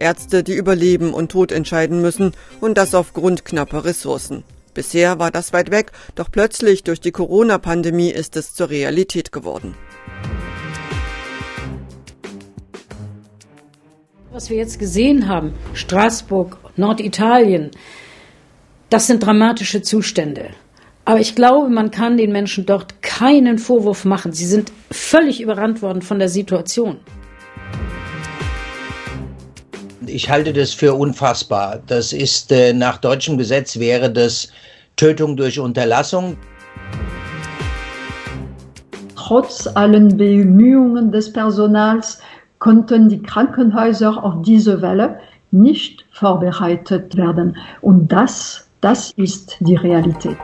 Ärzte, die über Leben und Tod entscheiden müssen und das aufgrund knapper Ressourcen. Bisher war das weit weg, doch plötzlich durch die Corona-Pandemie ist es zur Realität geworden. Was wir jetzt gesehen haben, Straßburg, Norditalien, das sind dramatische Zustände. Aber ich glaube, man kann den Menschen dort keinen Vorwurf machen. Sie sind völlig überrannt worden von der Situation. Ich halte das für unfassbar. Das ist äh, nach deutschem Gesetz wäre das Tötung durch Unterlassung. Trotz allen Bemühungen des Personals konnten die Krankenhäuser auf diese Welle nicht vorbereitet werden. Und das, das ist die Realität.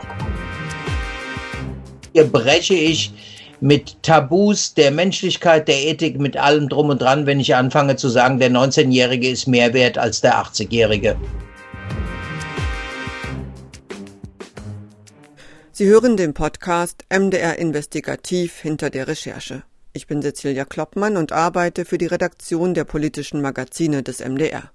Hier breche ich mit Tabus der Menschlichkeit, der Ethik, mit allem drum und dran, wenn ich anfange zu sagen, der 19-Jährige ist mehr wert als der 80-Jährige. Sie hören den Podcast MDR Investigativ hinter der Recherche. Ich bin Cecilia Kloppmann und arbeite für die Redaktion der politischen Magazine des MDR.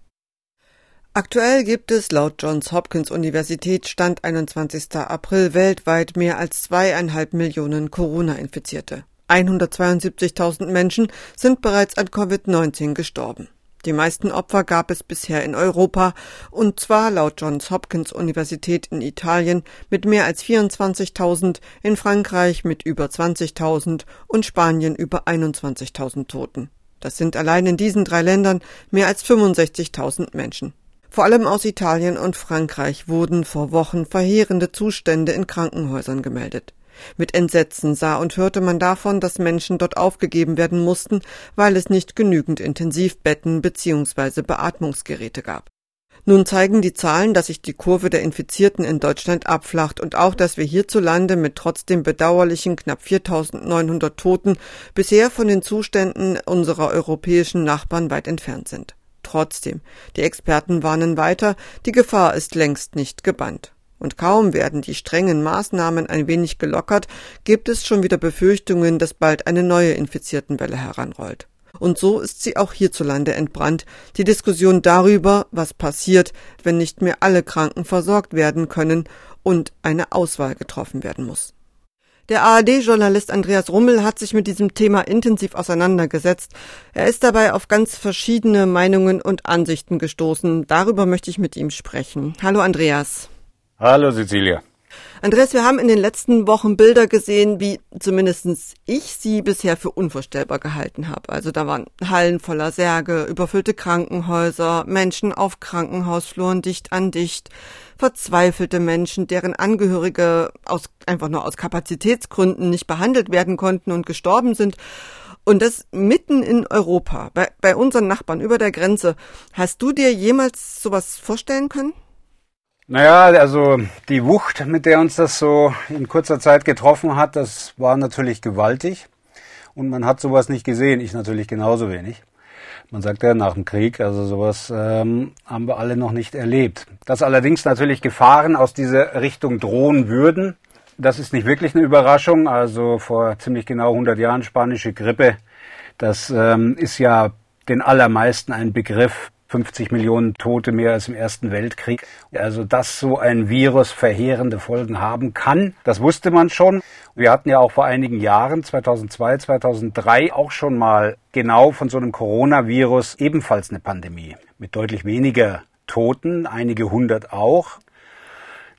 Aktuell gibt es laut Johns Hopkins Universität Stand 21. April weltweit mehr als zweieinhalb Millionen Corona-Infizierte. 172.000 Menschen sind bereits an Covid-19 gestorben. Die meisten Opfer gab es bisher in Europa, und zwar laut Johns Hopkins Universität in Italien mit mehr als 24.000, in Frankreich mit über 20.000 und Spanien über 21.000 Toten. Das sind allein in diesen drei Ländern mehr als 65.000 Menschen. Vor allem aus Italien und Frankreich wurden vor Wochen verheerende Zustände in Krankenhäusern gemeldet. Mit Entsetzen sah und hörte man davon, dass Menschen dort aufgegeben werden mussten, weil es nicht genügend Intensivbetten bzw. Beatmungsgeräte gab. Nun zeigen die Zahlen, dass sich die Kurve der Infizierten in Deutschland abflacht und auch, dass wir hierzulande mit trotzdem bedauerlichen knapp 4900 Toten bisher von den Zuständen unserer europäischen Nachbarn weit entfernt sind. Trotzdem, die Experten warnen weiter, die Gefahr ist längst nicht gebannt. Und kaum werden die strengen Maßnahmen ein wenig gelockert, gibt es schon wieder Befürchtungen, dass bald eine neue Infiziertenwelle heranrollt. Und so ist sie auch hierzulande entbrannt, die Diskussion darüber, was passiert, wenn nicht mehr alle Kranken versorgt werden können und eine Auswahl getroffen werden muss. Der ARD-Journalist Andreas Rummel hat sich mit diesem Thema intensiv auseinandergesetzt. Er ist dabei auf ganz verschiedene Meinungen und Ansichten gestoßen. Darüber möchte ich mit ihm sprechen. Hallo Andreas. Hallo Cecilia. Andreas, wir haben in den letzten Wochen Bilder gesehen, wie zumindest ich sie bisher für unvorstellbar gehalten habe. Also da waren Hallen voller Särge, überfüllte Krankenhäuser, Menschen auf Krankenhausfluren dicht an dicht, verzweifelte Menschen, deren Angehörige aus, einfach nur aus Kapazitätsgründen nicht behandelt werden konnten und gestorben sind. Und das mitten in Europa, bei, bei unseren Nachbarn über der Grenze. Hast du dir jemals sowas vorstellen können? Naja, also die Wucht, mit der uns das so in kurzer Zeit getroffen hat, das war natürlich gewaltig. Und man hat sowas nicht gesehen, ich natürlich genauso wenig. Man sagt ja nach dem Krieg, also sowas ähm, haben wir alle noch nicht erlebt. Dass allerdings natürlich Gefahren aus dieser Richtung drohen würden, das ist nicht wirklich eine Überraschung. Also vor ziemlich genau 100 Jahren spanische Grippe, das ähm, ist ja den allermeisten ein Begriff, 50 Millionen Tote mehr als im Ersten Weltkrieg. Also, dass so ein Virus verheerende Folgen haben kann, das wusste man schon. Wir hatten ja auch vor einigen Jahren, 2002, 2003, auch schon mal genau von so einem Coronavirus ebenfalls eine Pandemie mit deutlich weniger Toten, einige hundert auch.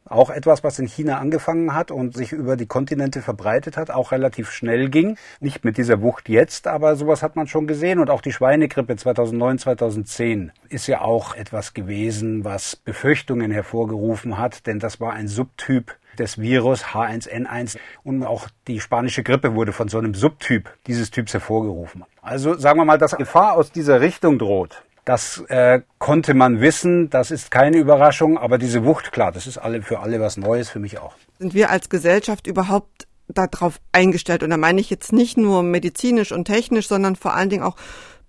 Auch etwas, was in China angefangen hat und sich über die Kontinente verbreitet hat, auch relativ schnell ging. Nicht mit dieser Wucht jetzt, aber sowas hat man schon gesehen. Und auch die Schweinegrippe 2009, 2010 ist ja auch etwas gewesen, was Befürchtungen hervorgerufen hat, denn das war ein Subtyp des Virus H1N1 und auch die spanische Grippe wurde von so einem Subtyp dieses Typs hervorgerufen. Also sagen wir mal, dass Gefahr aus dieser Richtung droht, das äh, konnte man wissen, das ist keine Überraschung, aber diese Wucht, klar, das ist alle für alle was Neues, für mich auch. Sind wir als Gesellschaft überhaupt darauf eingestellt? Und da meine ich jetzt nicht nur medizinisch und technisch, sondern vor allen Dingen auch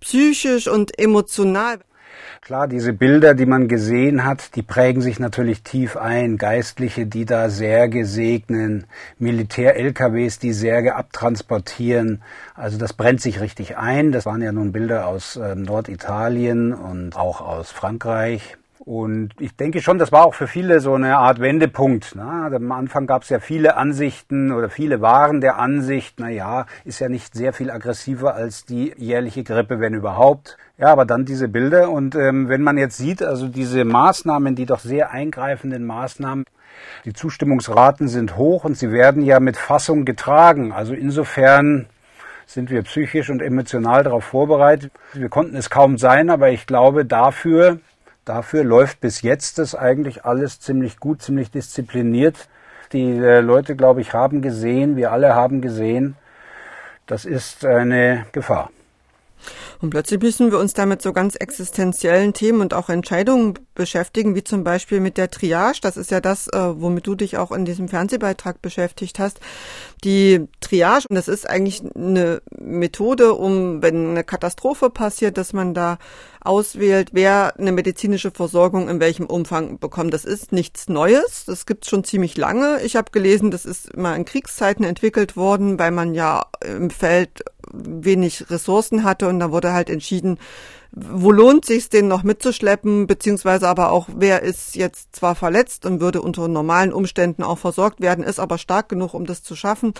psychisch und emotional. Klar, diese Bilder, die man gesehen hat, die prägen sich natürlich tief ein. Geistliche, die da Särge segnen, Militär-LKWs, die Särge abtransportieren. Also das brennt sich richtig ein. Das waren ja nun Bilder aus äh, Norditalien und auch aus Frankreich. Und ich denke schon, das war auch für viele so eine Art Wendepunkt. Ne? Am Anfang gab es ja viele Ansichten oder viele waren der Ansicht, na ja, ist ja nicht sehr viel aggressiver als die jährliche Grippe, wenn überhaupt. Ja, aber dann diese Bilder und ähm, wenn man jetzt sieht, also diese Maßnahmen, die doch sehr eingreifenden Maßnahmen, die Zustimmungsraten sind hoch und sie werden ja mit Fassung getragen. Also insofern sind wir psychisch und emotional darauf vorbereitet. Wir konnten es kaum sein, aber ich glaube, dafür Dafür läuft bis jetzt das eigentlich alles ziemlich gut, ziemlich diszipliniert. Die äh, Leute, glaube ich, haben gesehen, wir alle haben gesehen, das ist eine Gefahr. Und plötzlich müssen wir uns damit so ganz existenziellen Themen und auch Entscheidungen beschäftigen, wie zum Beispiel mit der Triage. Das ist ja das, äh, womit du dich auch in diesem Fernsehbeitrag beschäftigt hast. Die Triage, und das ist eigentlich eine Methode, um, wenn eine Katastrophe passiert, dass man da auswählt, wer eine medizinische Versorgung in welchem Umfang bekommt. Das ist nichts Neues. Das gibt es schon ziemlich lange. Ich habe gelesen, das ist immer in Kriegszeiten entwickelt worden, weil man ja im Feld wenig Ressourcen hatte und da wurde halt entschieden, wo lohnt sich den noch mitzuschleppen, beziehungsweise aber auch, wer ist jetzt zwar verletzt und würde unter normalen Umständen auch versorgt werden, ist aber stark genug, um das zu schaffen.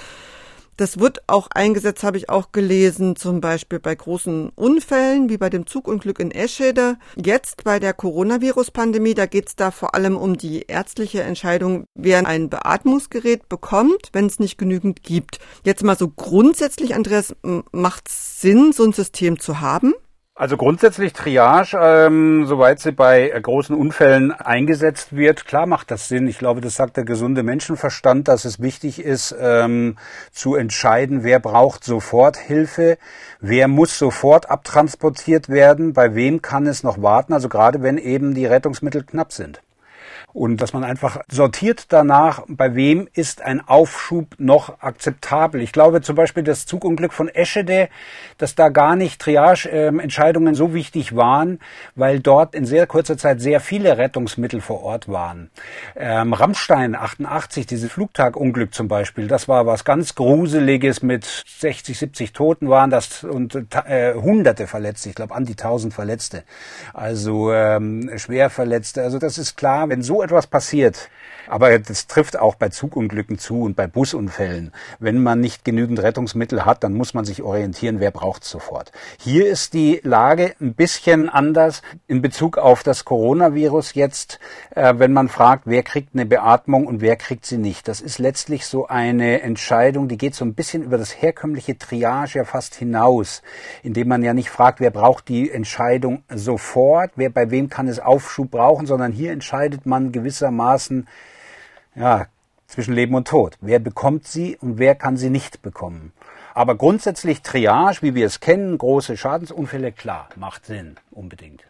Das wird auch eingesetzt, habe ich auch gelesen, zum Beispiel bei großen Unfällen, wie bei dem Zugunglück in Eschede. Jetzt bei der Coronavirus-Pandemie, da geht es da vor allem um die ärztliche Entscheidung, wer ein Beatmungsgerät bekommt, wenn es nicht genügend gibt. Jetzt mal so grundsätzlich, Andreas, macht es Sinn, so ein System zu haben? Also grundsätzlich Triage, ähm, soweit sie bei äh, großen Unfällen eingesetzt wird, klar macht das Sinn. Ich glaube, das sagt der gesunde Menschenverstand, dass es wichtig ist, ähm, zu entscheiden, wer braucht sofort Hilfe, wer muss sofort abtransportiert werden, bei wem kann es noch warten, also gerade wenn eben die Rettungsmittel knapp sind und dass man einfach sortiert danach, bei wem ist ein Aufschub noch akzeptabel. Ich glaube zum Beispiel das Zugunglück von Eschede, dass da gar nicht Triage-Entscheidungen so wichtig waren, weil dort in sehr kurzer Zeit sehr viele Rettungsmittel vor Ort waren. Ähm, Rammstein 88, dieses Flugtagunglück zum Beispiel, das war was ganz Gruseliges mit 60, 70 Toten waren das und äh, Hunderte Verletzte, ich glaube an die 1000 Verletzte, also ähm, schwer Verletzte. Also das ist klar, wenn so etwas passiert, aber das trifft auch bei Zugunglücken zu und bei Busunfällen. Wenn man nicht genügend Rettungsmittel hat, dann muss man sich orientieren, wer braucht sofort. Hier ist die Lage ein bisschen anders in Bezug auf das Coronavirus jetzt, äh, wenn man fragt, wer kriegt eine Beatmung und wer kriegt sie nicht. Das ist letztlich so eine Entscheidung, die geht so ein bisschen über das herkömmliche Triage ja fast hinaus, indem man ja nicht fragt, wer braucht die Entscheidung sofort, wer bei wem kann es Aufschub brauchen, sondern hier entscheidet man gewissermaßen, ja, zwischen Leben und Tod. Wer bekommt sie und wer kann sie nicht bekommen? Aber grundsätzlich Triage, wie wir es kennen, große Schadensunfälle, klar, macht Sinn, unbedingt.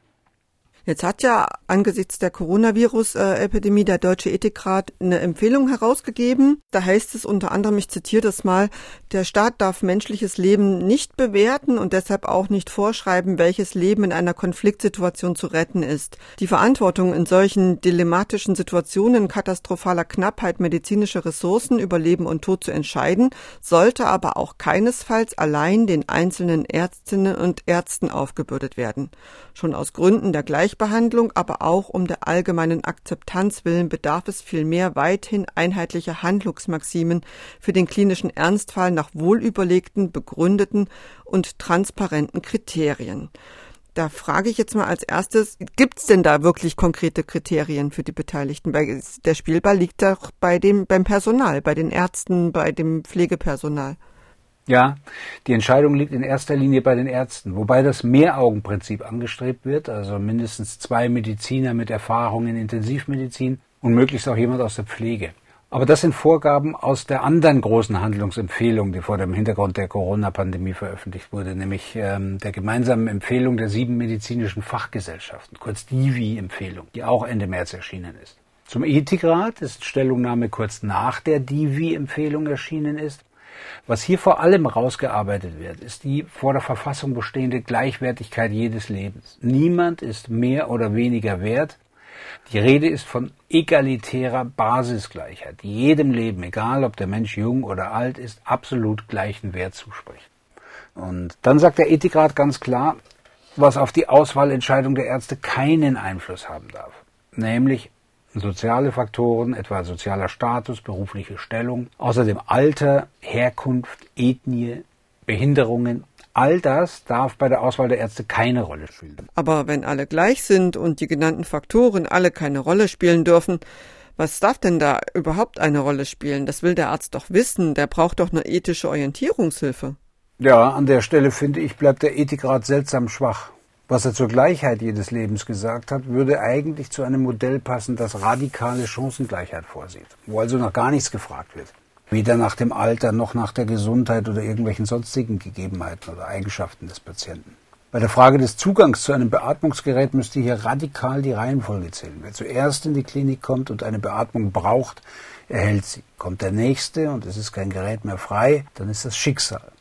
Jetzt hat ja angesichts der Coronavirus-Epidemie der Deutsche Ethikrat eine Empfehlung herausgegeben. Da heißt es unter anderem, ich zitiere das mal, der Staat darf menschliches Leben nicht bewerten und deshalb auch nicht vorschreiben, welches Leben in einer Konfliktsituation zu retten ist. Die Verantwortung in solchen dilematischen Situationen katastrophaler Knappheit medizinischer Ressourcen über Leben und Tod zu entscheiden, sollte aber auch keinesfalls allein den einzelnen Ärztinnen und Ärzten aufgebürdet werden. Schon aus Gründen der Gleichbehandlung, aber auch um der allgemeinen Akzeptanz willen bedarf es vielmehr weithin einheitlicher Handlungsmaximen für den klinischen Ernstfall nach wohlüberlegten, begründeten und transparenten Kriterien. Da frage ich jetzt mal als erstes, gibt es denn da wirklich konkrete Kriterien für die Beteiligten? Der Spielball liegt doch bei dem, beim Personal, bei den Ärzten, bei dem Pflegepersonal. Ja, die Entscheidung liegt in erster Linie bei den Ärzten, wobei das Mehraugenprinzip angestrebt wird, also mindestens zwei Mediziner mit Erfahrung in Intensivmedizin und möglichst auch jemand aus der Pflege. Aber das sind Vorgaben aus der anderen großen Handlungsempfehlung, die vor dem Hintergrund der Corona-Pandemie veröffentlicht wurde, nämlich ähm, der gemeinsamen Empfehlung der sieben medizinischen Fachgesellschaften, kurz DIVI-Empfehlung, die auch Ende März erschienen ist. Zum Ethikrat ist Stellungnahme kurz nach der DIVI-Empfehlung erschienen ist. Was hier vor allem rausgearbeitet wird, ist die vor der Verfassung bestehende Gleichwertigkeit jedes Lebens. Niemand ist mehr oder weniger wert. Die Rede ist von egalitärer Basisgleichheit, die jedem Leben, egal ob der Mensch jung oder alt ist, absolut gleichen Wert zuspricht. Und dann sagt der Ethikrat ganz klar, was auf die Auswahlentscheidung der Ärzte keinen Einfluss haben darf, nämlich soziale Faktoren, etwa sozialer Status, berufliche Stellung, außerdem Alter, Herkunft, Ethnie, Behinderungen, all das darf bei der Auswahl der Ärzte keine Rolle spielen. Aber wenn alle gleich sind und die genannten Faktoren alle keine Rolle spielen dürfen, was darf denn da überhaupt eine Rolle spielen? Das will der Arzt doch wissen, der braucht doch eine ethische Orientierungshilfe. Ja, an der Stelle finde ich, bleibt der Ethikrat seltsam schwach. Was er zur Gleichheit jedes Lebens gesagt hat, würde eigentlich zu einem Modell passen, das radikale Chancengleichheit vorsieht, wo also noch gar nichts gefragt wird. Weder nach dem Alter noch nach der Gesundheit oder irgendwelchen sonstigen Gegebenheiten oder Eigenschaften des Patienten. Bei der Frage des Zugangs zu einem Beatmungsgerät müsste hier radikal die Reihenfolge zählen. Wer zuerst in die Klinik kommt und eine Beatmung braucht, erhält sie. Kommt der Nächste und es ist kein Gerät mehr frei, dann ist das Schicksal.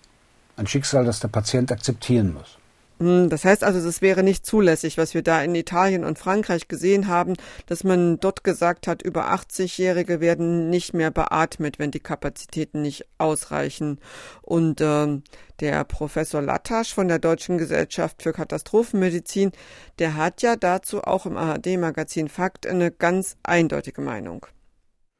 Ein Schicksal, das der Patient akzeptieren muss. Hm, das heißt also, es wäre nicht zulässig, was wir da in Italien und Frankreich gesehen haben, dass man dort gesagt hat, über 80-Jährige werden nicht mehr beatmet, wenn die Kapazitäten nicht ausreichen. Und äh, der Professor Lattasch von der Deutschen Gesellschaft für Katastrophenmedizin, der hat ja dazu auch im ARD-Magazin Fakt eine ganz eindeutige Meinung.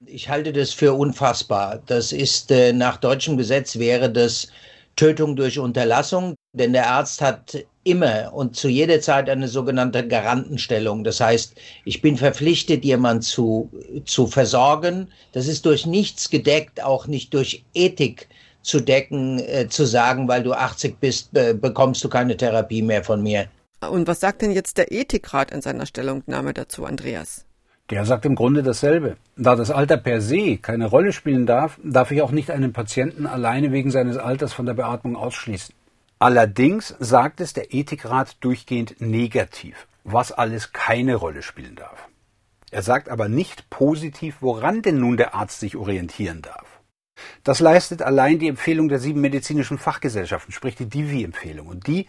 Ich halte das für unfassbar. Das ist äh, nach deutschem Gesetz wäre das Tötung durch Unterlassung, denn der Arzt hat immer und zu jeder Zeit eine sogenannte Garantenstellung. Das heißt, ich bin verpflichtet, jemand zu, zu versorgen. Das ist durch nichts gedeckt, auch nicht durch Ethik zu decken, äh, zu sagen, weil du 80 bist, äh, bekommst du keine Therapie mehr von mir. Und was sagt denn jetzt der Ethikrat in seiner Stellungnahme dazu, Andreas? Der sagt im Grunde dasselbe. Da das Alter per se keine Rolle spielen darf, darf ich auch nicht einen Patienten alleine wegen seines Alters von der Beatmung ausschließen. Allerdings sagt es der Ethikrat durchgehend negativ, was alles keine Rolle spielen darf. Er sagt aber nicht positiv, woran denn nun der Arzt sich orientieren darf. Das leistet allein die Empfehlung der sieben medizinischen Fachgesellschaften, sprich die Divi-Empfehlung. Und die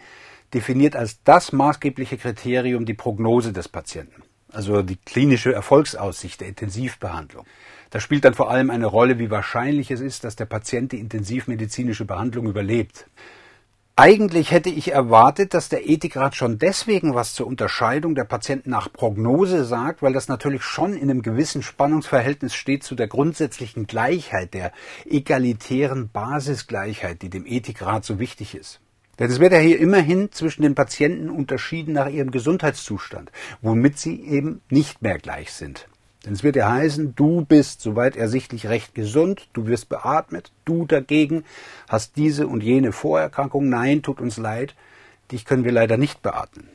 definiert als das maßgebliche Kriterium die Prognose des Patienten also die klinische Erfolgsaussicht der Intensivbehandlung. Da spielt dann vor allem eine Rolle, wie wahrscheinlich es ist, dass der Patient die intensivmedizinische Behandlung überlebt. Eigentlich hätte ich erwartet, dass der Ethikrat schon deswegen was zur Unterscheidung der Patienten nach Prognose sagt, weil das natürlich schon in einem gewissen Spannungsverhältnis steht zu der grundsätzlichen Gleichheit, der egalitären Basisgleichheit, die dem Ethikrat so wichtig ist. Denn es wird ja hier immerhin zwischen den Patienten unterschieden nach ihrem Gesundheitszustand, womit sie eben nicht mehr gleich sind. Denn es wird ja heißen, du bist soweit ersichtlich recht gesund, du wirst beatmet, du dagegen hast diese und jene Vorerkrankung, nein, tut uns leid, dich können wir leider nicht beatmen.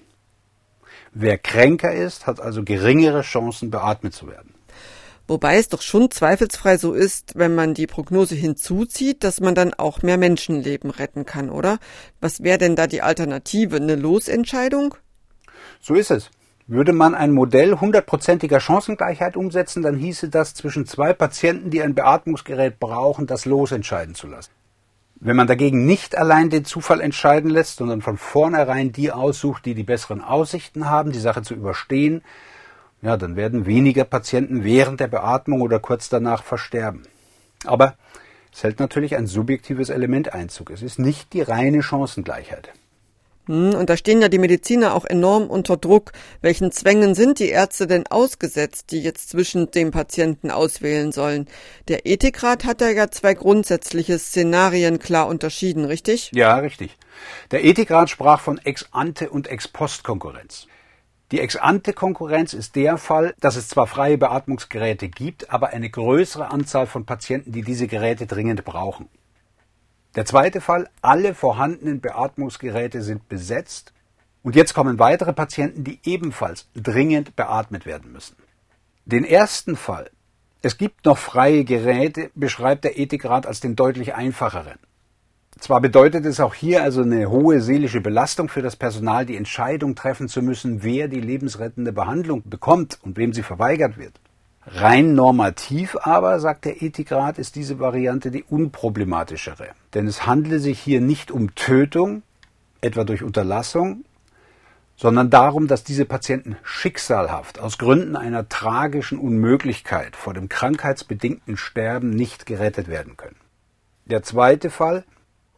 Wer kränker ist, hat also geringere Chancen, beatmet zu werden. Wobei es doch schon zweifelsfrei so ist, wenn man die Prognose hinzuzieht, dass man dann auch mehr Menschenleben retten kann, oder? Was wäre denn da die Alternative? Eine Losentscheidung? So ist es. Würde man ein Modell hundertprozentiger Chancengleichheit umsetzen, dann hieße das zwischen zwei Patienten, die ein Beatmungsgerät brauchen, das losentscheiden zu lassen. Wenn man dagegen nicht allein den Zufall entscheiden lässt, sondern von vornherein die aussucht, die die besseren Aussichten haben, die Sache zu überstehen, ja, dann werden weniger Patienten während der Beatmung oder kurz danach versterben. Aber es hält natürlich ein subjektives Element Einzug. Es ist nicht die reine Chancengleichheit. Hm, und da stehen ja die Mediziner auch enorm unter Druck. Welchen Zwängen sind die Ärzte denn ausgesetzt, die jetzt zwischen dem Patienten auswählen sollen? Der Ethikrat hat da ja zwei grundsätzliche Szenarien klar unterschieden, richtig? Ja, richtig. Der Ethikrat sprach von Ex-ante und Ex-post-Konkurrenz. Die Ex-ante-Konkurrenz ist der Fall, dass es zwar freie Beatmungsgeräte gibt, aber eine größere Anzahl von Patienten, die diese Geräte dringend brauchen. Der zweite Fall, alle vorhandenen Beatmungsgeräte sind besetzt und jetzt kommen weitere Patienten, die ebenfalls dringend beatmet werden müssen. Den ersten Fall, es gibt noch freie Geräte, beschreibt der Ethikrat als den deutlich einfacheren. Zwar bedeutet es auch hier also eine hohe seelische Belastung für das Personal, die Entscheidung treffen zu müssen, wer die lebensrettende Behandlung bekommt und wem sie verweigert wird. Rein normativ aber, sagt der Ethikrat, ist diese Variante die unproblematischere. Denn es handle sich hier nicht um Tötung, etwa durch Unterlassung, sondern darum, dass diese Patienten schicksalhaft aus Gründen einer tragischen Unmöglichkeit vor dem krankheitsbedingten Sterben nicht gerettet werden können. Der zweite Fall,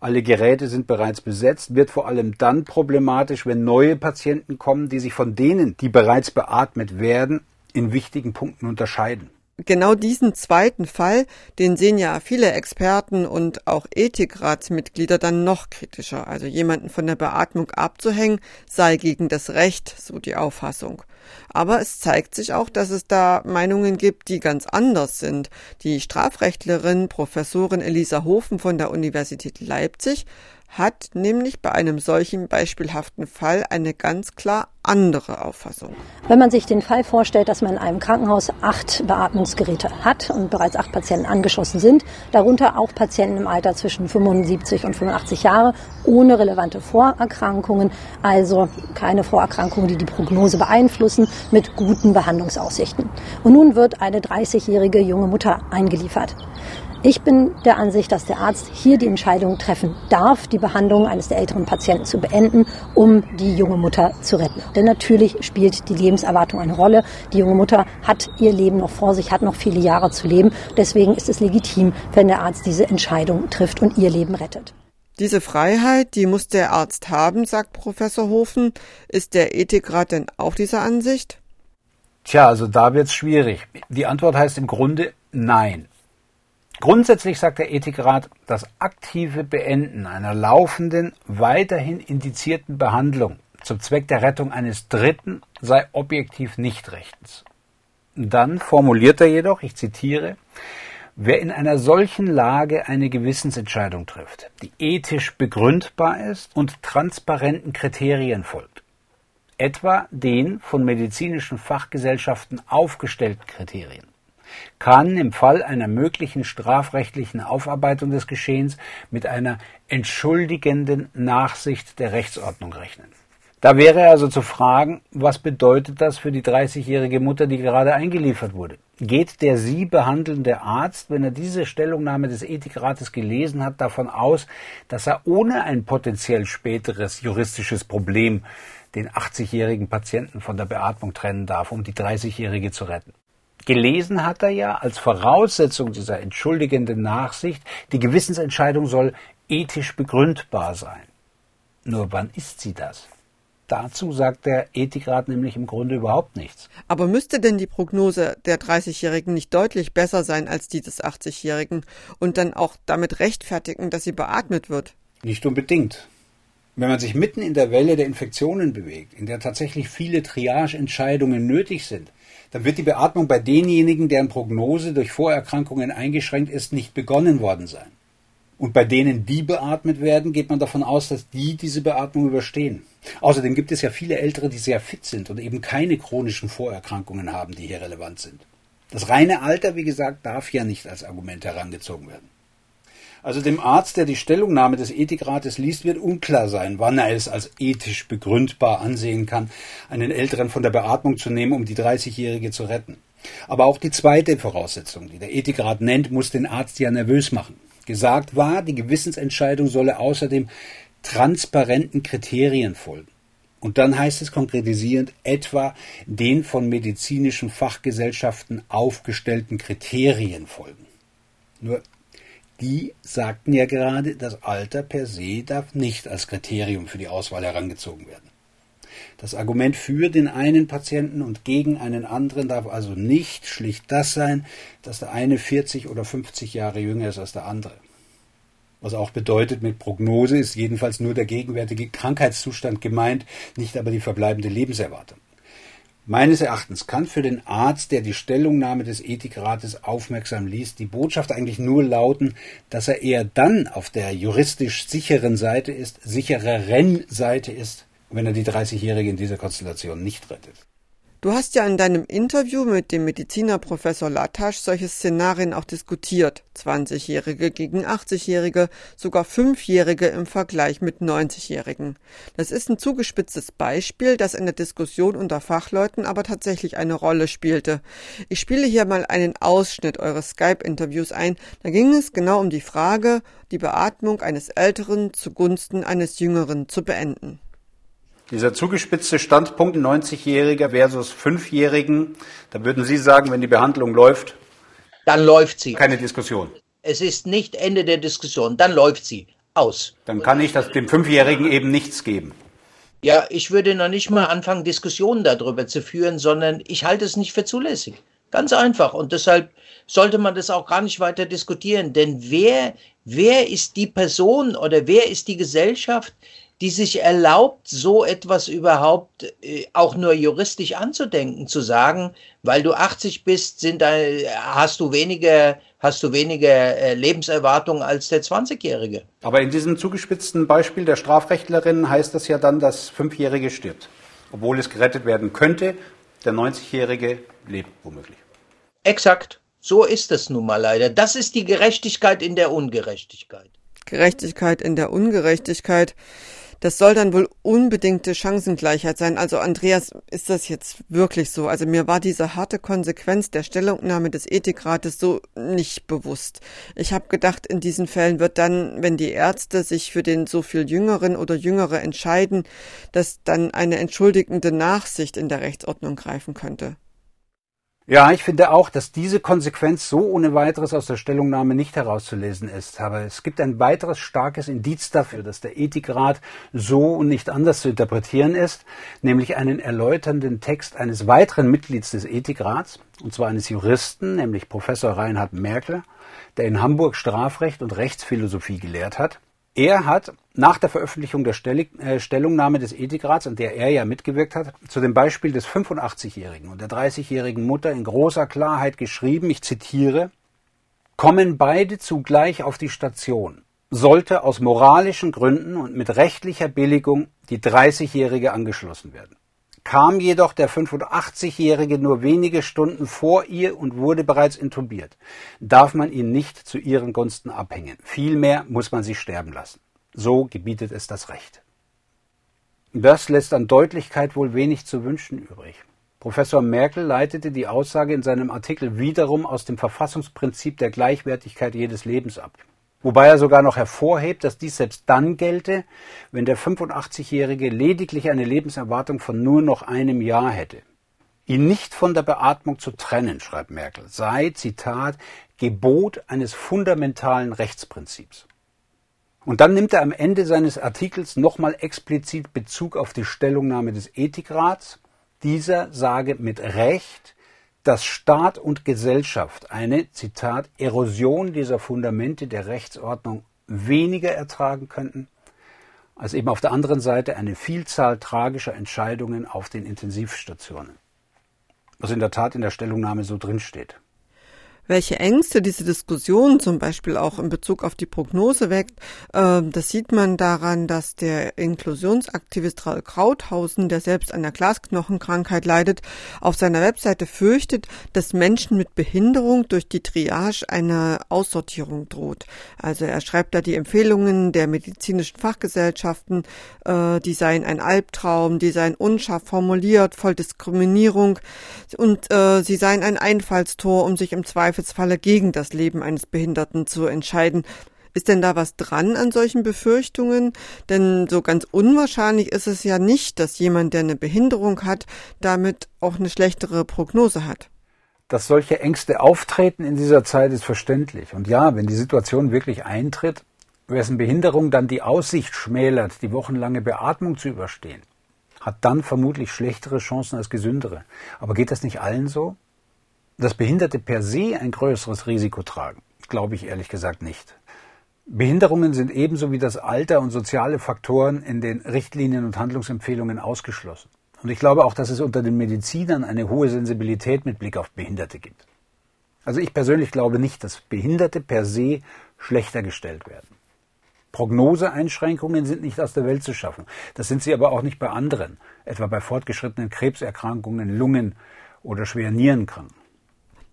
alle Geräte sind bereits besetzt, wird vor allem dann problematisch, wenn neue Patienten kommen, die sich von denen, die bereits beatmet werden, in wichtigen Punkten unterscheiden genau diesen zweiten Fall, den sehen ja viele Experten und auch Ethikratsmitglieder dann noch kritischer. Also jemanden von der Beatmung abzuhängen, sei gegen das Recht, so die Auffassung. Aber es zeigt sich auch, dass es da Meinungen gibt, die ganz anders sind. Die Strafrechtlerin Professorin Elisa Hofen von der Universität Leipzig hat nämlich bei einem solchen beispielhaften Fall eine ganz klar andere Auffassung. Wenn man sich den Fall vorstellt, dass man in einem Krankenhaus acht Beatmungsgeräte hat und bereits acht Patienten angeschlossen sind, darunter auch Patienten im Alter zwischen 75 und 85 Jahre ohne relevante Vorerkrankungen, also keine Vorerkrankungen, die die Prognose beeinflussen, mit guten Behandlungsaussichten. Und nun wird eine 30-jährige junge Mutter eingeliefert. Ich bin der Ansicht, dass der Arzt hier die Entscheidung treffen darf, die Behandlung eines der älteren Patienten zu beenden, um die junge Mutter zu retten. Denn natürlich spielt die Lebenserwartung eine Rolle. Die junge Mutter hat ihr Leben noch vor sich, hat noch viele Jahre zu leben. Deswegen ist es legitim, wenn der Arzt diese Entscheidung trifft und ihr Leben rettet. Diese Freiheit, die muss der Arzt haben, sagt Professor Hofen. Ist der Ethikrat denn auch dieser Ansicht? Tja, also da wird's schwierig. Die Antwort heißt im Grunde nein. Grundsätzlich sagt der Ethikrat, das aktive Beenden einer laufenden, weiterhin indizierten Behandlung zum Zweck der Rettung eines Dritten sei objektiv nicht rechtens. Dann formuliert er jedoch, ich zitiere, Wer in einer solchen Lage eine Gewissensentscheidung trifft, die ethisch begründbar ist und transparenten Kriterien folgt, etwa den von medizinischen Fachgesellschaften aufgestellten Kriterien, kann im Fall einer möglichen strafrechtlichen Aufarbeitung des Geschehens mit einer entschuldigenden Nachsicht der Rechtsordnung rechnen. Da wäre also zu fragen, was bedeutet das für die 30-jährige Mutter, die gerade eingeliefert wurde? Geht der sie behandelnde Arzt, wenn er diese Stellungnahme des Ethikrates gelesen hat, davon aus, dass er ohne ein potenziell späteres juristisches Problem den 80-jährigen Patienten von der Beatmung trennen darf, um die 30-jährige zu retten? Gelesen hat er ja als Voraussetzung dieser entschuldigenden Nachsicht, die Gewissensentscheidung soll ethisch begründbar sein. Nur wann ist sie das? Dazu sagt der Ethikrat nämlich im Grunde überhaupt nichts. Aber müsste denn die Prognose der 30-Jährigen nicht deutlich besser sein als die des 80-Jährigen und dann auch damit rechtfertigen, dass sie beatmet wird? Nicht unbedingt. Wenn man sich mitten in der Welle der Infektionen bewegt, in der tatsächlich viele Triage-Entscheidungen nötig sind, dann wird die Beatmung bei denjenigen, deren Prognose durch Vorerkrankungen eingeschränkt ist, nicht begonnen worden sein. Und bei denen, die beatmet werden, geht man davon aus, dass die diese Beatmung überstehen. Außerdem gibt es ja viele Ältere, die sehr fit sind und eben keine chronischen Vorerkrankungen haben, die hier relevant sind. Das reine Alter, wie gesagt, darf ja nicht als Argument herangezogen werden. Also dem Arzt, der die Stellungnahme des Ethikrates liest, wird unklar sein, wann er es als ethisch begründbar ansehen kann, einen Älteren von der Beatmung zu nehmen, um die 30-Jährige zu retten. Aber auch die zweite Voraussetzung, die der Ethikrat nennt, muss den Arzt ja nervös machen. Gesagt war, die Gewissensentscheidung solle außerdem transparenten Kriterien folgen. Und dann heißt es konkretisierend etwa den von medizinischen Fachgesellschaften aufgestellten Kriterien folgen. Nur die sagten ja gerade, das Alter per se darf nicht als Kriterium für die Auswahl herangezogen werden. Das Argument für den einen Patienten und gegen einen anderen darf also nicht schlicht das sein, dass der eine 40 oder 50 Jahre jünger ist als der andere. Was auch bedeutet, mit Prognose ist jedenfalls nur der gegenwärtige Krankheitszustand gemeint, nicht aber die verbleibende Lebenserwartung. Meines Erachtens kann für den Arzt, der die Stellungnahme des Ethikrates aufmerksam liest, die Botschaft eigentlich nur lauten, dass er eher dann auf der juristisch sicheren Seite ist, sichereren Seite ist, wenn er die 30-Jährige in dieser Konstellation nicht rettet. Du hast ja in deinem Interview mit dem Mediziner Professor Latasch solche Szenarien auch diskutiert. 20-Jährige gegen 80-Jährige, sogar 5-Jährige im Vergleich mit 90-Jährigen. Das ist ein zugespitztes Beispiel, das in der Diskussion unter Fachleuten aber tatsächlich eine Rolle spielte. Ich spiele hier mal einen Ausschnitt eures Skype-Interviews ein. Da ging es genau um die Frage, die Beatmung eines Älteren zugunsten eines Jüngeren zu beenden. Dieser zugespitzte Standpunkt 90-Jähriger versus 5-Jährigen, da würden Sie sagen, wenn die Behandlung läuft, dann läuft sie. Keine Diskussion. Es ist nicht Ende der Diskussion, dann läuft sie aus. Dann kann ich das dem Fünfjährigen eben nichts geben. Ja, ich würde noch nicht mal anfangen, Diskussionen darüber zu führen, sondern ich halte es nicht für zulässig. Ganz einfach. Und deshalb sollte man das auch gar nicht weiter diskutieren. Denn wer, wer ist die Person oder wer ist die Gesellschaft, die sich erlaubt, so etwas überhaupt äh, auch nur juristisch anzudenken, zu sagen, weil du 80 bist, sind, äh, hast du weniger, hast du weniger äh, Lebenserwartung als der 20-Jährige. Aber in diesem zugespitzten Beispiel der Strafrechtlerin heißt das ja dann, dass Fünfjährige stirbt. Obwohl es gerettet werden könnte, der 90-Jährige lebt womöglich. Exakt. So ist es nun mal leider. Das ist die Gerechtigkeit in der Ungerechtigkeit. Gerechtigkeit in der Ungerechtigkeit. Das soll dann wohl unbedingte Chancengleichheit sein. Also Andreas, ist das jetzt wirklich so? Also mir war diese harte Konsequenz der Stellungnahme des Ethikrates so nicht bewusst. Ich habe gedacht, in diesen Fällen wird dann, wenn die Ärzte sich für den so viel Jüngeren oder Jüngere entscheiden, dass dann eine entschuldigende Nachsicht in der Rechtsordnung greifen könnte. Ja, ich finde auch, dass diese Konsequenz so ohne weiteres aus der Stellungnahme nicht herauszulesen ist. Aber es gibt ein weiteres starkes Indiz dafür, dass der Ethikrat so und nicht anders zu interpretieren ist, nämlich einen erläuternden Text eines weiteren Mitglieds des Ethikrats, und zwar eines Juristen, nämlich Professor Reinhard Merkel, der in Hamburg Strafrecht und Rechtsphilosophie gelehrt hat. Er hat nach der Veröffentlichung der äh, Stellungnahme des Ethikrats, an der er ja mitgewirkt hat, zu dem Beispiel des 85-Jährigen und der 30-jährigen Mutter in großer Klarheit geschrieben, ich zitiere, kommen beide zugleich auf die Station, sollte aus moralischen Gründen und mit rechtlicher Billigung die 30-Jährige angeschlossen werden. Kam jedoch der 85-Jährige nur wenige Stunden vor ihr und wurde bereits intubiert, darf man ihn nicht zu ihren Gunsten abhängen. Vielmehr muss man sie sterben lassen. So gebietet es das Recht. Das lässt an Deutlichkeit wohl wenig zu wünschen übrig. Professor Merkel leitete die Aussage in seinem Artikel wiederum aus dem Verfassungsprinzip der Gleichwertigkeit jedes Lebens ab. Wobei er sogar noch hervorhebt, dass dies selbst dann gelte, wenn der 85-Jährige lediglich eine Lebenserwartung von nur noch einem Jahr hätte. Ihn nicht von der Beatmung zu trennen, schreibt Merkel, sei, Zitat, Gebot eines fundamentalen Rechtsprinzips. Und dann nimmt er am Ende seines Artikels nochmal explizit Bezug auf die Stellungnahme des Ethikrats. Dieser sage mit Recht, dass Staat und Gesellschaft eine, Zitat, Erosion dieser Fundamente der Rechtsordnung weniger ertragen könnten, als eben auf der anderen Seite eine Vielzahl tragischer Entscheidungen auf den Intensivstationen. Was in der Tat in der Stellungnahme so drinsteht welche Ängste diese Diskussion zum Beispiel auch in Bezug auf die Prognose weckt, äh, das sieht man daran, dass der Inklusionsaktivist Raul Krauthausen, der selbst an der Glasknochenkrankheit leidet, auf seiner Webseite fürchtet, dass Menschen mit Behinderung durch die Triage eine Aussortierung droht. Also er schreibt da die Empfehlungen der medizinischen Fachgesellschaften, äh, die seien ein Albtraum, die seien unscharf formuliert, voll Diskriminierung und äh, sie seien ein Einfallstor, um sich im Zweifel Zweifelsfalle gegen das Leben eines Behinderten zu entscheiden. Ist denn da was dran an solchen Befürchtungen? Denn so ganz unwahrscheinlich ist es ja nicht, dass jemand, der eine Behinderung hat, damit auch eine schlechtere Prognose hat. Dass solche Ängste auftreten in dieser Zeit ist verständlich. Und ja, wenn die Situation wirklich eintritt, wessen Behinderung dann die Aussicht schmälert, die wochenlange Beatmung zu überstehen, hat dann vermutlich schlechtere Chancen als gesündere. Aber geht das nicht allen so? Dass Behinderte per se ein größeres Risiko tragen, glaube ich ehrlich gesagt nicht. Behinderungen sind ebenso wie das Alter und soziale Faktoren in den Richtlinien und Handlungsempfehlungen ausgeschlossen. Und ich glaube auch, dass es unter den Medizinern eine hohe Sensibilität mit Blick auf Behinderte gibt. Also ich persönlich glaube nicht, dass Behinderte per se schlechter gestellt werden. Prognoseeinschränkungen sind nicht aus der Welt zu schaffen. Das sind sie aber auch nicht bei anderen, etwa bei fortgeschrittenen Krebserkrankungen, Lungen oder schweren Nierenkranken.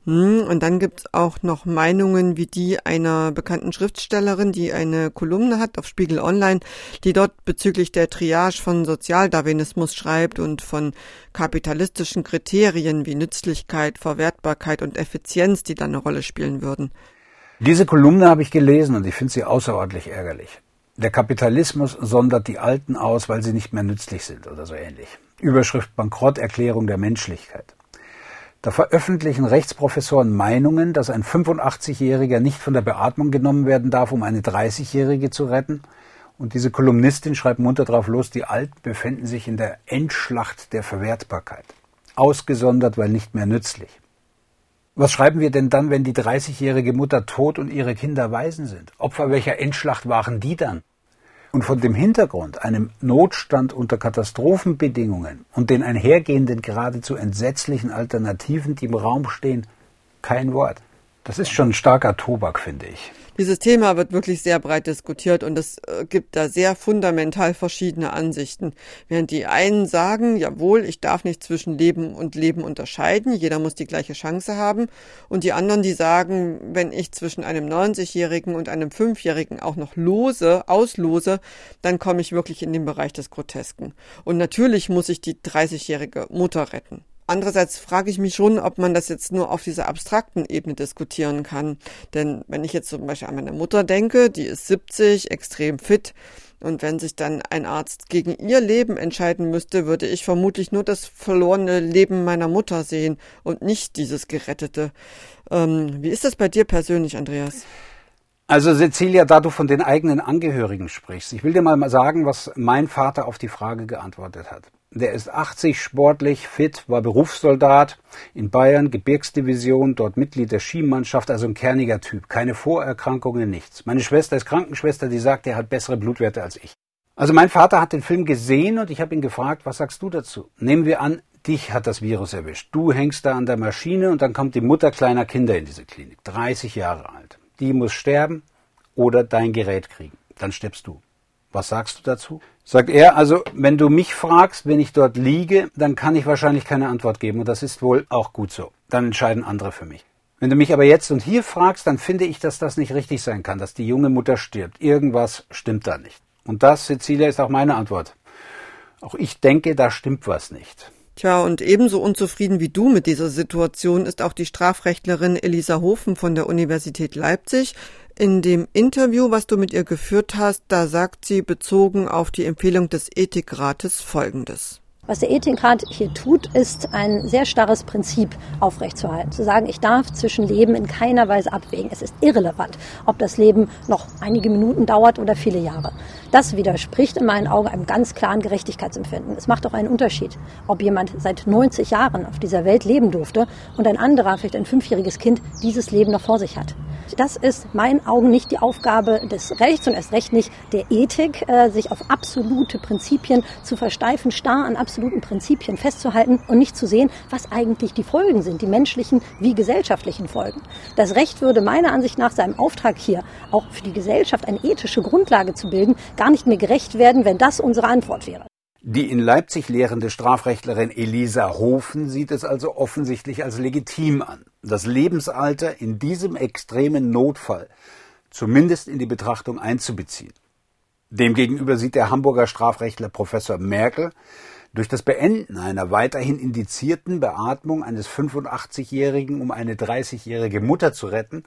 Hm, und dann gibt es auch noch Meinungen wie die einer bekannten Schriftstellerin, die eine Kolumne hat auf Spiegel Online, die dort bezüglich der Triage von Sozialdarwinismus schreibt und von kapitalistischen Kriterien wie Nützlichkeit, Verwertbarkeit und Effizienz, die dann eine Rolle spielen würden. Diese Kolumne habe ich gelesen und ich finde sie außerordentlich ärgerlich. Der Kapitalismus sondert die Alten aus, weil sie nicht mehr nützlich sind oder so ähnlich. Überschrift Bankrotterklärung der Menschlichkeit. Da veröffentlichen Rechtsprofessoren Meinungen, dass ein 85-Jähriger nicht von der Beatmung genommen werden darf, um eine 30-Jährige zu retten. Und diese Kolumnistin schreibt munter drauf los, die Alten befänden sich in der Endschlacht der Verwertbarkeit. Ausgesondert, weil nicht mehr nützlich. Was schreiben wir denn dann, wenn die 30-jährige Mutter tot und ihre Kinder Waisen sind? Opfer welcher Endschlacht waren die dann? Und von dem Hintergrund, einem Notstand unter Katastrophenbedingungen und den einhergehenden geradezu entsetzlichen Alternativen, die im Raum stehen, kein Wort. Das ist schon ein starker Tobak, finde ich. Dieses Thema wird wirklich sehr breit diskutiert und es äh, gibt da sehr fundamental verschiedene Ansichten. Während die einen sagen, jawohl, ich darf nicht zwischen Leben und Leben unterscheiden, jeder muss die gleiche Chance haben. Und die anderen, die sagen, wenn ich zwischen einem 90-Jährigen und einem 5-Jährigen auch noch lose, auslose, dann komme ich wirklich in den Bereich des Grotesken. Und natürlich muss ich die 30-jährige Mutter retten. Andererseits frage ich mich schon, ob man das jetzt nur auf dieser abstrakten Ebene diskutieren kann. Denn wenn ich jetzt zum Beispiel an meine Mutter denke, die ist 70, extrem fit, und wenn sich dann ein Arzt gegen ihr Leben entscheiden müsste, würde ich vermutlich nur das verlorene Leben meiner Mutter sehen und nicht dieses gerettete. Ähm, wie ist das bei dir persönlich, Andreas? Also Cecilia, da du von den eigenen Angehörigen sprichst, ich will dir mal sagen, was mein Vater auf die Frage geantwortet hat. Der ist 80, sportlich, fit, war Berufssoldat in Bayern, Gebirgsdivision, dort Mitglied der Skimannschaft, also ein kerniger Typ. Keine Vorerkrankungen, nichts. Meine Schwester ist Krankenschwester, die sagt, er hat bessere Blutwerte als ich. Also mein Vater hat den Film gesehen und ich habe ihn gefragt, was sagst du dazu? Nehmen wir an, dich hat das Virus erwischt. Du hängst da an der Maschine und dann kommt die Mutter kleiner Kinder in diese Klinik, 30 Jahre alt. Die muss sterben oder dein Gerät kriegen. Dann stirbst du. Was sagst du dazu? Sagt er, also wenn du mich fragst, wenn ich dort liege, dann kann ich wahrscheinlich keine Antwort geben und das ist wohl auch gut so. Dann entscheiden andere für mich. Wenn du mich aber jetzt und hier fragst, dann finde ich, dass das nicht richtig sein kann, dass die junge Mutter stirbt. Irgendwas stimmt da nicht. Und das, Cecilia, ist auch meine Antwort. Auch ich denke, da stimmt was nicht. Tja, und ebenso unzufrieden wie du mit dieser Situation ist auch die Strafrechtlerin Elisa Hofen von der Universität Leipzig. In dem Interview, was du mit ihr geführt hast, da sagt sie bezogen auf die Empfehlung des Ethikrates Folgendes. Was der Ethikrat hier tut, ist ein sehr starres Prinzip aufrechtzuerhalten. Zu sagen, ich darf zwischen Leben in keiner Weise abwägen. Es ist irrelevant, ob das Leben noch einige Minuten dauert oder viele Jahre. Das widerspricht in meinen Augen einem ganz klaren Gerechtigkeitsempfinden. Es macht auch einen Unterschied, ob jemand seit 90 Jahren auf dieser Welt leben durfte und ein anderer, vielleicht ein fünfjähriges Kind, dieses Leben noch vor sich hat. Das ist meinen Augen nicht die Aufgabe des Rechts und erst recht nicht der Ethik, äh, sich auf absolute Prinzipien zu versteifen, starr an absoluten Prinzipien festzuhalten und nicht zu sehen, was eigentlich die Folgen sind, die menschlichen wie gesellschaftlichen Folgen. Das Recht würde meiner Ansicht nach seinem Auftrag hier, auch für die Gesellschaft eine ethische Grundlage zu bilden, gar nicht mehr gerecht werden, wenn das unsere Antwort wäre. Die in Leipzig lehrende Strafrechtlerin Elisa Hofen sieht es also offensichtlich als legitim an, das Lebensalter in diesem extremen Notfall zumindest in die Betrachtung einzubeziehen. Demgegenüber sieht der Hamburger Strafrechtler Professor Merkel durch das Beenden einer weiterhin indizierten Beatmung eines 85-Jährigen, um eine 30-jährige Mutter zu retten,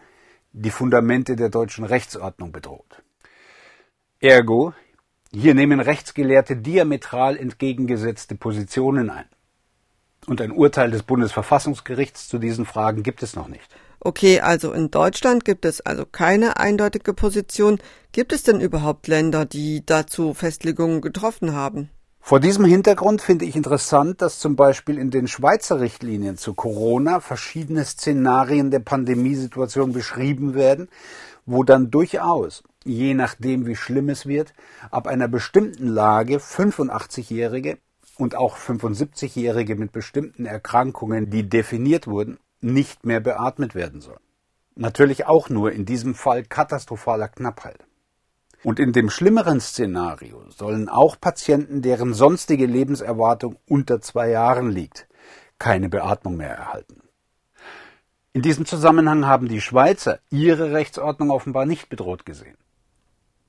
die Fundamente der deutschen Rechtsordnung bedroht. Ergo, hier nehmen Rechtsgelehrte diametral entgegengesetzte Positionen ein. Und ein Urteil des Bundesverfassungsgerichts zu diesen Fragen gibt es noch nicht. Okay, also in Deutschland gibt es also keine eindeutige Position. Gibt es denn überhaupt Länder, die dazu Festlegungen getroffen haben? Vor diesem Hintergrund finde ich interessant, dass zum Beispiel in den Schweizer Richtlinien zu Corona verschiedene Szenarien der Pandemiesituation beschrieben werden, wo dann durchaus je nachdem wie schlimm es wird, ab einer bestimmten Lage 85-Jährige und auch 75-Jährige mit bestimmten Erkrankungen, die definiert wurden, nicht mehr beatmet werden sollen. Natürlich auch nur in diesem Fall katastrophaler Knappheit. Und in dem schlimmeren Szenario sollen auch Patienten, deren sonstige Lebenserwartung unter zwei Jahren liegt, keine Beatmung mehr erhalten. In diesem Zusammenhang haben die Schweizer ihre Rechtsordnung offenbar nicht bedroht gesehen.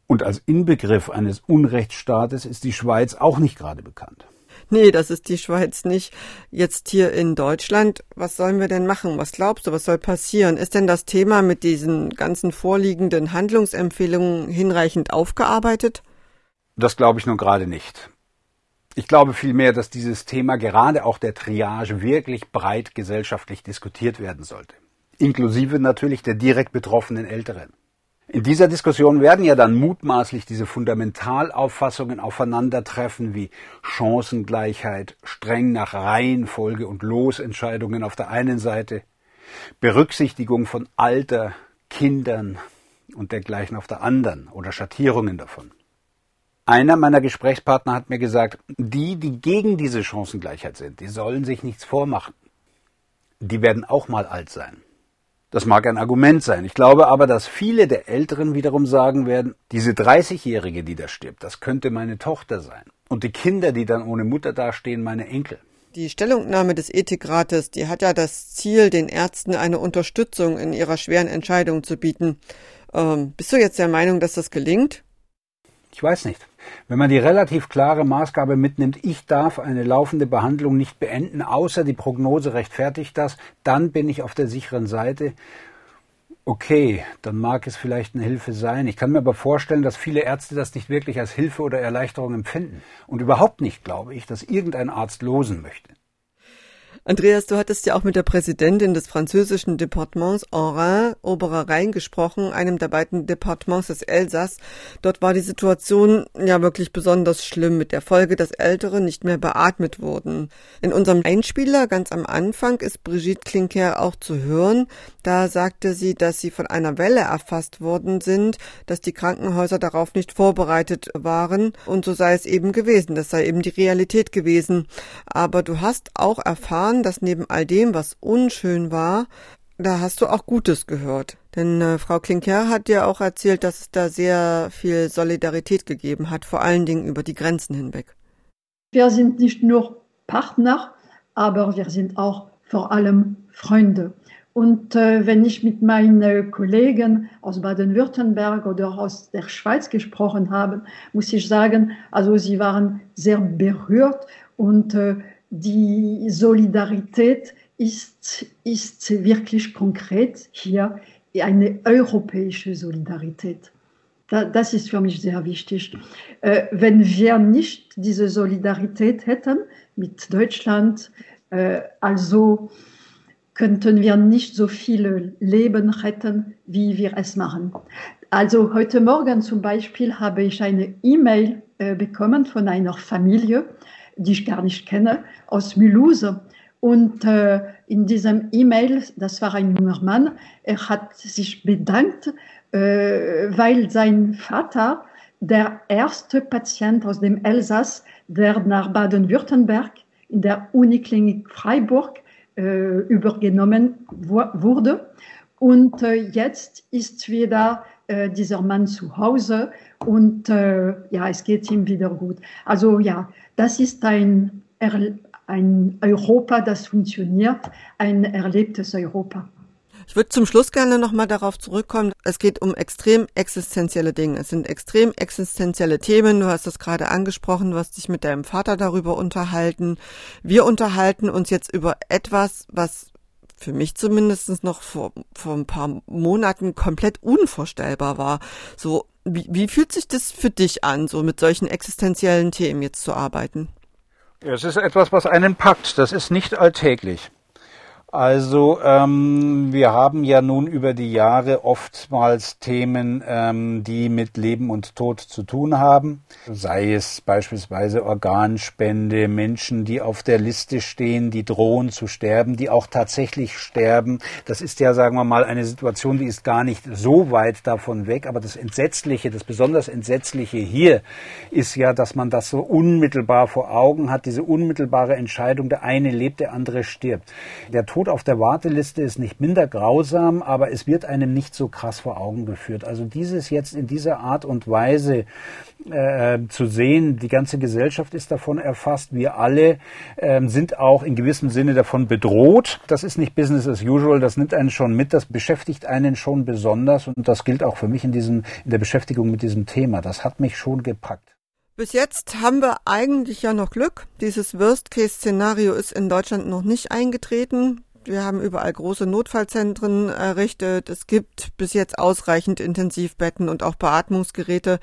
Und als Inbegriff eines Unrechtsstaates ist die Schweiz auch nicht gerade bekannt. Nee, das ist die Schweiz nicht. Jetzt hier in Deutschland, was sollen wir denn machen? Was glaubst du, was soll passieren? Ist denn das Thema mit diesen ganzen vorliegenden Handlungsempfehlungen hinreichend aufgearbeitet? Das glaube ich nun gerade nicht. Ich glaube vielmehr, dass dieses Thema gerade auch der Triage wirklich breit gesellschaftlich diskutiert werden sollte. Inklusive natürlich der direkt betroffenen Älteren. In dieser Diskussion werden ja dann mutmaßlich diese Fundamentalauffassungen aufeinandertreffen wie Chancengleichheit, streng nach Reihenfolge und Losentscheidungen auf der einen Seite, Berücksichtigung von Alter, Kindern und dergleichen auf der anderen oder Schattierungen davon. Einer meiner Gesprächspartner hat mir gesagt, die, die gegen diese Chancengleichheit sind, die sollen sich nichts vormachen. Die werden auch mal alt sein. Das mag ein Argument sein. Ich glaube aber, dass viele der Älteren wiederum sagen werden, diese 30-Jährige, die da stirbt, das könnte meine Tochter sein. Und die Kinder, die dann ohne Mutter dastehen, meine Enkel. Die Stellungnahme des Ethikrates, die hat ja das Ziel, den Ärzten eine Unterstützung in ihrer schweren Entscheidung zu bieten. Ähm, bist du jetzt der Meinung, dass das gelingt? Ich weiß nicht. Wenn man die relativ klare Maßgabe mitnimmt, ich darf eine laufende Behandlung nicht beenden, außer die Prognose rechtfertigt das, dann bin ich auf der sicheren Seite. Okay, dann mag es vielleicht eine Hilfe sein. Ich kann mir aber vorstellen, dass viele Ärzte das nicht wirklich als Hilfe oder Erleichterung empfinden. Und überhaupt nicht glaube ich, dass irgendein Arzt losen möchte. Andreas, du hattest ja auch mit der Präsidentin des französischen Departements Orin, Oberer Rhein, gesprochen, einem der beiden Departements des Elsass. Dort war die Situation ja wirklich besonders schlimm, mit der Folge, dass Ältere nicht mehr beatmet wurden. In unserem Einspieler ganz am Anfang ist Brigitte Klinker auch zu hören. Da sagte sie, dass sie von einer Welle erfasst worden sind, dass die Krankenhäuser darauf nicht vorbereitet waren. Und so sei es eben gewesen. Das sei eben die Realität gewesen. Aber du hast auch erfahren, erfahren, dass neben all dem, was unschön war, da hast du auch Gutes gehört. Denn äh, Frau Klinker hat dir auch erzählt, dass es da sehr viel Solidarität gegeben hat, vor allen Dingen über die Grenzen hinweg. Wir sind nicht nur Partner, aber wir sind auch vor allem Freunde. Und äh, wenn ich mit meinen Kollegen aus Baden-Württemberg oder aus der Schweiz gesprochen habe, muss ich sagen, also sie waren sehr berührt und äh, die Solidarität ist, ist wirklich konkret hier eine europäische Solidarität. Das ist für mich sehr wichtig. Äh, wenn wir nicht diese Solidarität hätten mit Deutschland, äh, also könnten wir nicht so viele Leben retten, wie wir es machen. Also heute Morgen zum Beispiel habe ich eine E-Mail äh, bekommen von einer Familie, die ich gar nicht kenne, aus Mulhouse. Und äh, in diesem E-Mail, das war ein junger Mann, er hat sich bedankt, äh, weil sein Vater der erste Patient aus dem Elsass, der nach Baden-Württemberg in der Uniklinik Freiburg äh, übergenommen wurde. Und äh, jetzt ist wieder äh, dieser Mann zu Hause und äh, ja, es geht ihm wieder gut. Also ja, das ist ein, ein Europa, das funktioniert, ein erlebtes Europa. Ich würde zum Schluss gerne nochmal darauf zurückkommen. Es geht um extrem existenzielle Dinge. Es sind extrem existenzielle Themen. Du hast es gerade angesprochen. Du hast dich mit deinem Vater darüber unterhalten. Wir unterhalten uns jetzt über etwas, was für mich zumindest noch vor, vor ein paar Monaten komplett unvorstellbar war. So, wie, wie fühlt sich das für dich an, so mit solchen existenziellen Themen jetzt zu arbeiten? Ja, es ist etwas, was einen packt. Das ist nicht alltäglich. Also ähm, wir haben ja nun über die Jahre oftmals Themen, ähm, die mit Leben und Tod zu tun haben. Sei es beispielsweise Organspende, Menschen, die auf der Liste stehen, die drohen zu sterben, die auch tatsächlich sterben. Das ist ja, sagen wir mal, eine Situation, die ist gar nicht so weit davon weg. Aber das Entsetzliche, das besonders Entsetzliche hier ist ja, dass man das so unmittelbar vor Augen hat, diese unmittelbare Entscheidung, der eine lebt, der andere stirbt. Der Tod Tod auf der Warteliste ist nicht minder grausam, aber es wird einem nicht so krass vor Augen geführt. Also dieses jetzt in dieser Art und Weise äh, zu sehen, die ganze Gesellschaft ist davon erfasst, wir alle äh, sind auch in gewissem Sinne davon bedroht. Das ist nicht Business as usual, das nimmt einen schon mit, das beschäftigt einen schon besonders und das gilt auch für mich in, diesem, in der Beschäftigung mit diesem Thema. Das hat mich schon gepackt. Bis jetzt haben wir eigentlich ja noch Glück. Dieses Worst-Case-Szenario ist in Deutschland noch nicht eingetreten. Wir haben überall große Notfallzentren errichtet. Es gibt bis jetzt ausreichend Intensivbetten und auch Beatmungsgeräte.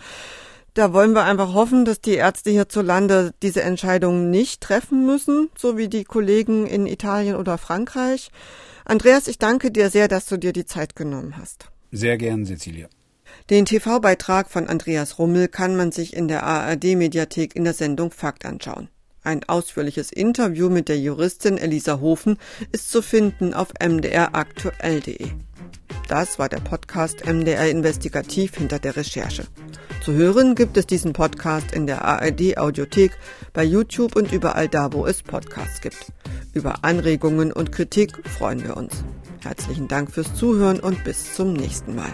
Da wollen wir einfach hoffen, dass die Ärzte hierzulande diese Entscheidungen nicht treffen müssen, so wie die Kollegen in Italien oder Frankreich. Andreas, ich danke dir sehr, dass du dir die Zeit genommen hast. Sehr gern, Cecilia. Den TV-Beitrag von Andreas Rummel kann man sich in der ARD-Mediathek in der Sendung Fakt anschauen. Ein ausführliches Interview mit der Juristin Elisa Hofen ist zu finden auf mdraktuell.de. Das war der Podcast MDR Investigativ hinter der Recherche. Zu hören gibt es diesen Podcast in der ARD Audiothek, bei YouTube und überall da, wo es Podcasts gibt. Über Anregungen und Kritik freuen wir uns. Herzlichen Dank fürs Zuhören und bis zum nächsten Mal.